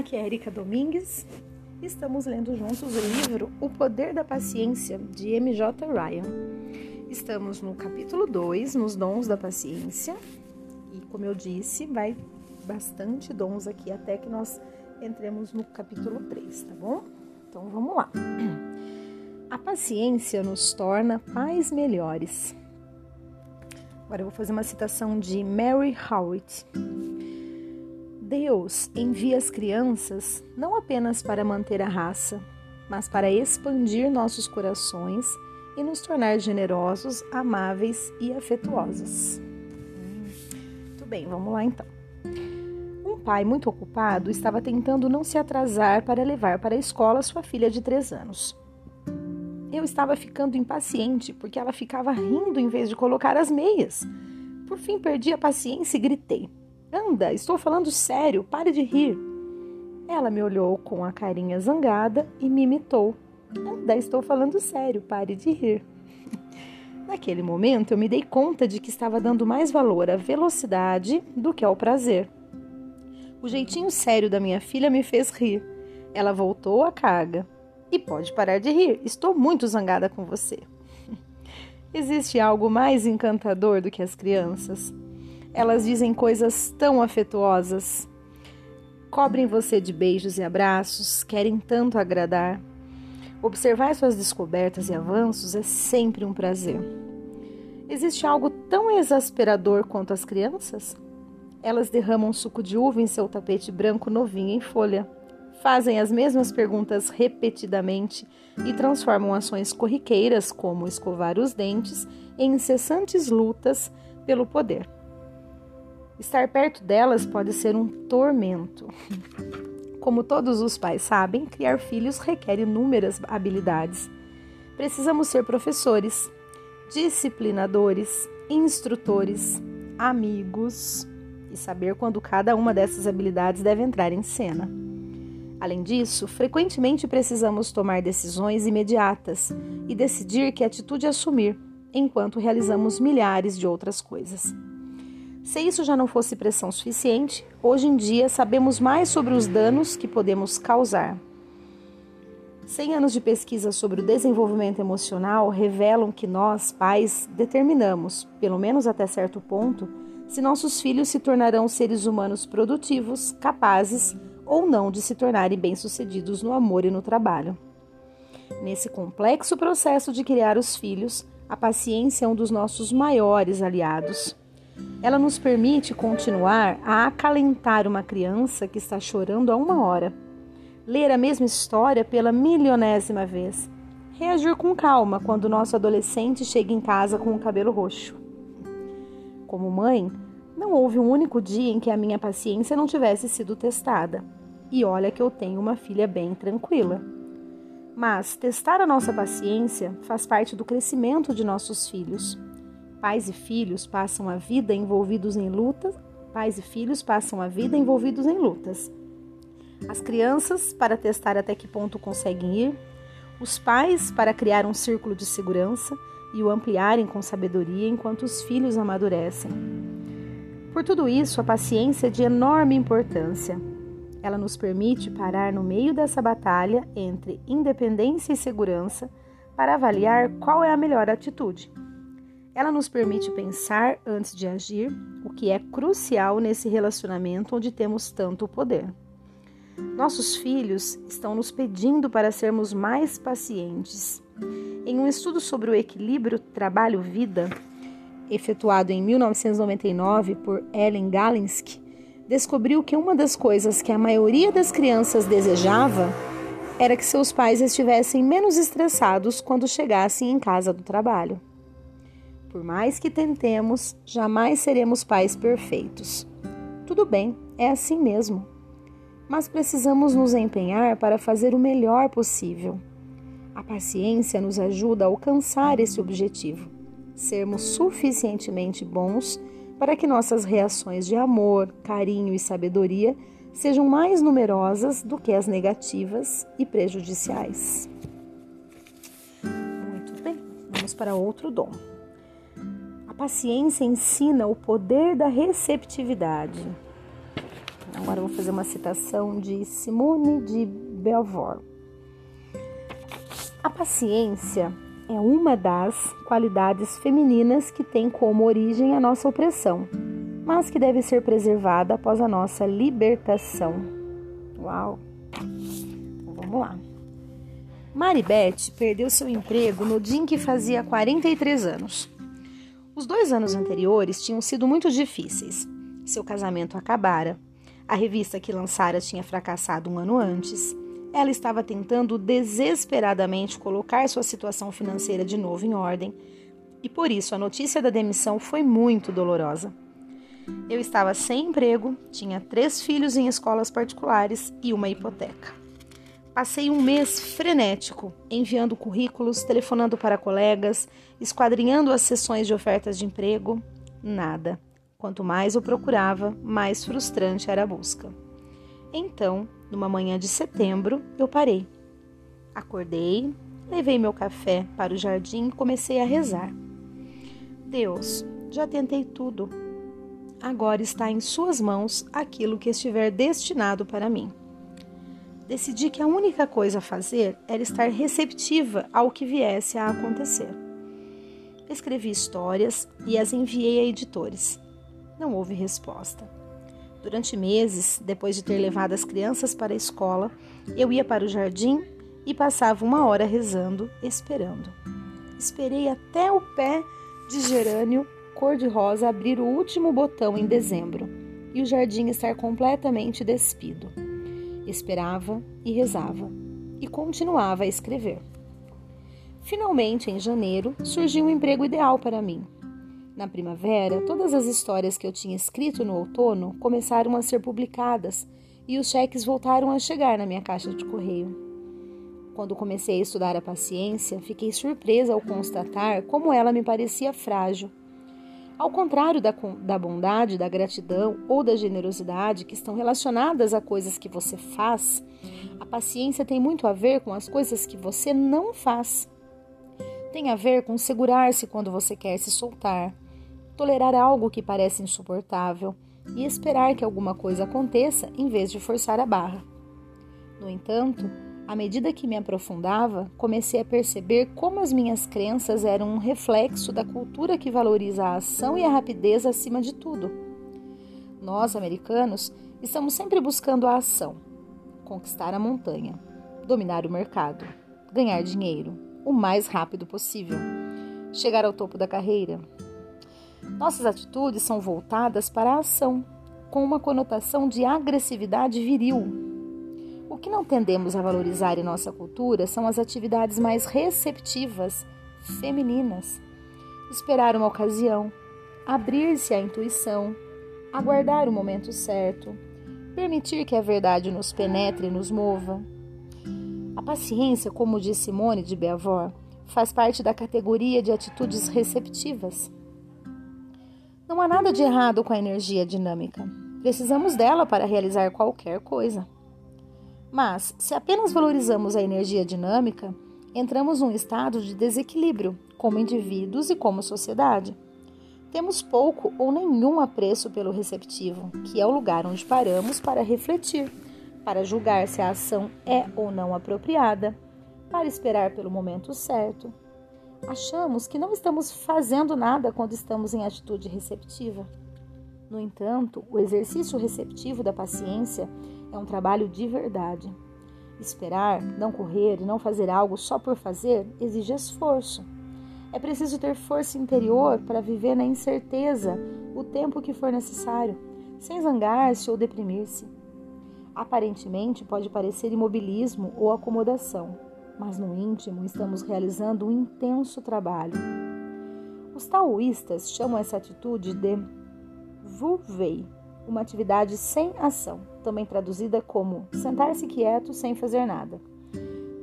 Aqui é Erika Domingues. Estamos lendo juntos o livro O Poder da Paciência, de M.J. Ryan. Estamos no capítulo 2, nos dons da paciência. E como eu disse, vai bastante dons aqui até que nós entremos no capítulo 3, tá bom? Então vamos lá. A paciência nos torna pais melhores. Agora eu vou fazer uma citação de Mary Howitt. Deus envia as crianças não apenas para manter a raça, mas para expandir nossos corações e nos tornar generosos, amáveis e afetuosos. Muito bem, vamos lá então. Um pai muito ocupado estava tentando não se atrasar para levar para a escola sua filha de três anos. Eu estava ficando impaciente porque ela ficava rindo em vez de colocar as meias. Por fim, perdi a paciência e gritei: Anda, estou falando sério, pare de rir. Ela me olhou com a carinha zangada e me imitou. Anda, estou falando sério, pare de rir. Naquele momento, eu me dei conta de que estava dando mais valor à velocidade do que ao prazer. O jeitinho sério da minha filha me fez rir. Ela voltou à carga. E pode parar de rir, estou muito zangada com você. Existe algo mais encantador do que as crianças? Elas dizem coisas tão afetuosas. Cobrem você de beijos e abraços, querem tanto agradar. Observar suas descobertas e avanços é sempre um prazer. Existe algo tão exasperador quanto as crianças? Elas derramam suco de uva em seu tapete branco novinho em folha, fazem as mesmas perguntas repetidamente e transformam ações corriqueiras, como escovar os dentes, em incessantes lutas pelo poder. Estar perto delas pode ser um tormento. Como todos os pais sabem, criar filhos requer inúmeras habilidades. Precisamos ser professores, disciplinadores, instrutores, amigos e saber quando cada uma dessas habilidades deve entrar em cena. Além disso, frequentemente precisamos tomar decisões imediatas e decidir que atitude assumir, enquanto realizamos milhares de outras coisas. Se isso já não fosse pressão suficiente, hoje em dia sabemos mais sobre os danos que podemos causar. Cem anos de pesquisa sobre o desenvolvimento emocional revelam que nós, pais, determinamos, pelo menos até certo ponto, se nossos filhos se tornarão seres humanos produtivos, capazes ou não de se tornarem bem-sucedidos no amor e no trabalho. Nesse complexo processo de criar os filhos, a paciência é um dos nossos maiores aliados. Ela nos permite continuar a acalentar uma criança que está chorando há uma hora, ler a mesma história pela milionésima vez, reagir com calma quando nosso adolescente chega em casa com o cabelo roxo. Como mãe, não houve um único dia em que a minha paciência não tivesse sido testada. E olha que eu tenho uma filha bem tranquila. Mas testar a nossa paciência faz parte do crescimento de nossos filhos. Pais e filhos passam a vida envolvidos em lutas. Pais e filhos passam a vida envolvidos em lutas. As crianças para testar até que ponto conseguem ir, os pais para criar um círculo de segurança e o ampliarem com sabedoria enquanto os filhos amadurecem. Por tudo isso, a paciência é de enorme importância. Ela nos permite parar no meio dessa batalha entre independência e segurança para avaliar qual é a melhor atitude. Ela nos permite pensar antes de agir, o que é crucial nesse relacionamento onde temos tanto poder. Nossos filhos estão nos pedindo para sermos mais pacientes. Em um estudo sobre o equilíbrio trabalho-vida, efetuado em 1999 por Ellen Galinsky, descobriu que uma das coisas que a maioria das crianças desejava era que seus pais estivessem menos estressados quando chegassem em casa do trabalho. Por mais que tentemos, jamais seremos pais perfeitos. Tudo bem, é assim mesmo. Mas precisamos nos empenhar para fazer o melhor possível. A paciência nos ajuda a alcançar esse objetivo, sermos suficientemente bons para que nossas reações de amor, carinho e sabedoria sejam mais numerosas do que as negativas e prejudiciais. Muito bem, vamos para outro dom paciência ensina o poder da receptividade. Agora eu vou fazer uma citação de Simone de Beauvoir. A paciência é uma das qualidades femininas que tem como origem a nossa opressão, mas que deve ser preservada após a nossa libertação. Uau! Então vamos lá. Maribeth perdeu seu emprego no dia em que fazia 43 anos. Os dois anos anteriores tinham sido muito difíceis. Seu casamento acabara. A revista que lançara tinha fracassado um ano antes. Ela estava tentando desesperadamente colocar sua situação financeira de novo em ordem, e por isso a notícia da demissão foi muito dolorosa. Eu estava sem emprego, tinha três filhos em escolas particulares e uma hipoteca. Passei um mês frenético, enviando currículos, telefonando para colegas, esquadrinhando as sessões de ofertas de emprego. Nada. Quanto mais eu procurava, mais frustrante era a busca. Então, numa manhã de setembro, eu parei. Acordei, levei meu café para o jardim e comecei a rezar. Deus, já tentei tudo. Agora está em Suas mãos aquilo que estiver destinado para mim decidi que a única coisa a fazer era estar receptiva ao que viesse a acontecer. Escrevi histórias e as enviei a editores. Não houve resposta. Durante meses, depois de ter levado as crianças para a escola, eu ia para o jardim e passava uma hora rezando, esperando. Esperei até o pé de gerânio cor-de-rosa abrir o último botão em dezembro e o jardim estar completamente despido. Esperava e rezava, e continuava a escrever. Finalmente, em janeiro, surgiu um emprego ideal para mim. Na primavera, todas as histórias que eu tinha escrito no outono começaram a ser publicadas e os cheques voltaram a chegar na minha caixa de correio. Quando comecei a estudar a paciência, fiquei surpresa ao constatar como ela me parecia frágil ao contrário da, da bondade, da gratidão ou da generosidade, que estão relacionadas a coisas que você faz, a paciência tem muito a ver com as coisas que você não faz. Tem a ver com segurar-se quando você quer se soltar, tolerar algo que parece insuportável e esperar que alguma coisa aconteça em vez de forçar a barra. No entanto, à medida que me aprofundava, comecei a perceber como as minhas crenças eram um reflexo da cultura que valoriza a ação e a rapidez acima de tudo. Nós, americanos, estamos sempre buscando a ação, conquistar a montanha, dominar o mercado, ganhar dinheiro o mais rápido possível, chegar ao topo da carreira. Nossas atitudes são voltadas para a ação, com uma conotação de agressividade viril que não tendemos a valorizar em nossa cultura são as atividades mais receptivas, femininas. Esperar uma ocasião, abrir-se à intuição, aguardar o momento certo, permitir que a verdade nos penetre e nos mova. A paciência, como diz Simone de Beauvoir, faz parte da categoria de atitudes receptivas. Não há nada de errado com a energia dinâmica. Precisamos dela para realizar qualquer coisa. Mas, se apenas valorizamos a energia dinâmica, entramos num estado de desequilíbrio, como indivíduos e como sociedade. Temos pouco ou nenhum apreço pelo receptivo, que é o lugar onde paramos para refletir, para julgar se a ação é ou não apropriada, para esperar pelo momento certo. Achamos que não estamos fazendo nada quando estamos em atitude receptiva. No entanto, o exercício receptivo da paciência é um trabalho de verdade. Esperar, não correr e não fazer algo só por fazer exige esforço. É preciso ter força interior para viver na incerteza o tempo que for necessário, sem zangar-se ou deprimir-se. Aparentemente pode parecer imobilismo ou acomodação, mas no íntimo estamos realizando um intenso trabalho. Os taoístas chamam essa atitude de Wu Wei, uma atividade sem ação, também traduzida como sentar-se quieto sem fazer nada.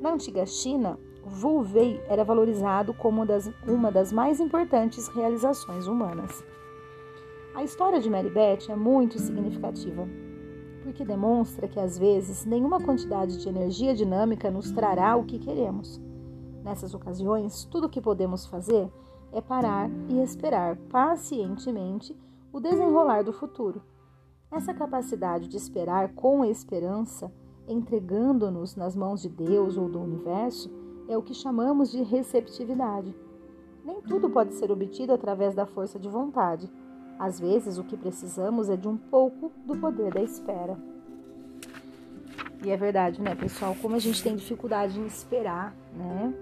Na antiga China, Wu Wei era valorizado como das, uma das mais importantes realizações humanas. A história de Mary Beth é muito significativa, porque demonstra que às vezes nenhuma quantidade de energia dinâmica nos trará o que queremos. Nessas ocasiões, tudo o que podemos fazer é parar e esperar pacientemente o desenrolar do futuro Essa capacidade de esperar com esperança, entregando-nos nas mãos de Deus ou do universo, é o que chamamos de receptividade. Nem tudo pode ser obtido através da força de vontade. Às vezes, o que precisamos é de um pouco do poder da espera. E é verdade, né, pessoal? Como a gente tem dificuldade em esperar, né?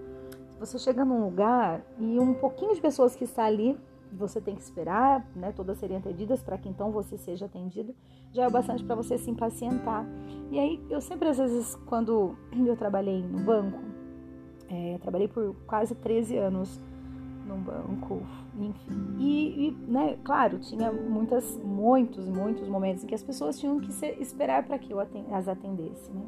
Você chega num lugar e um pouquinho de pessoas que está ali, você tem que esperar, né? Todas serem atendidas para que então você seja atendido, já é o bastante para você se impacientar. E aí, eu sempre, às vezes, quando eu trabalhei no banco, é, trabalhei por quase 13 anos num banco, enfim. E, e, né, claro, tinha muitas, muitos, muitos momentos em que as pessoas tinham que esperar para que eu as atendesse, né?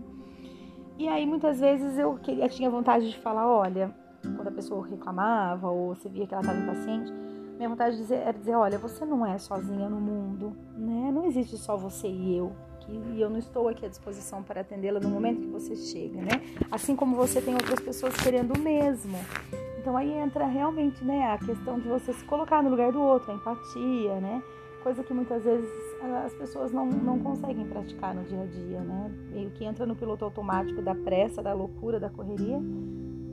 E aí muitas vezes eu, queria, tinha vontade de falar, olha, quando a pessoa reclamava ou você via que ela estava impaciente, minha vontade de dizer, era dizer, olha, você não é sozinha no mundo, né? Não existe só você e eu. e eu não estou aqui à disposição para atendê-la no momento que você chega, né? Assim como você tem outras pessoas querendo o mesmo. Então aí entra realmente, né, a questão de você se colocar no lugar do outro, a empatia, né? Coisa que muitas vezes as pessoas não, não conseguem praticar no dia a dia, né? Meio que entra no piloto automático da pressa, da loucura, da correria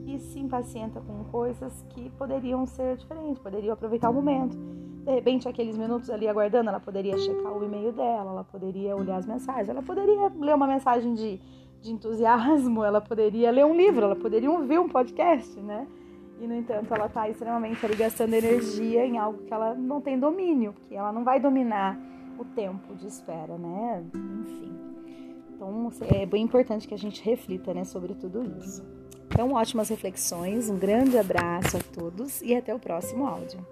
e se impacienta com coisas que poderiam ser diferentes, poderiam aproveitar o momento. De repente, aqueles minutos ali aguardando, ela poderia checar o e-mail dela, ela poderia olhar as mensagens, ela poderia ler uma mensagem de, de entusiasmo, ela poderia ler um livro, ela poderia ouvir um podcast, né? E, no entanto, ela está extremamente ali gastando energia em algo que ela não tem domínio, que ela não vai dominar o tempo de espera, né? Enfim. Então, é bem importante que a gente reflita né, sobre tudo isso. Então, ótimas reflexões, um grande abraço a todos e até o próximo áudio.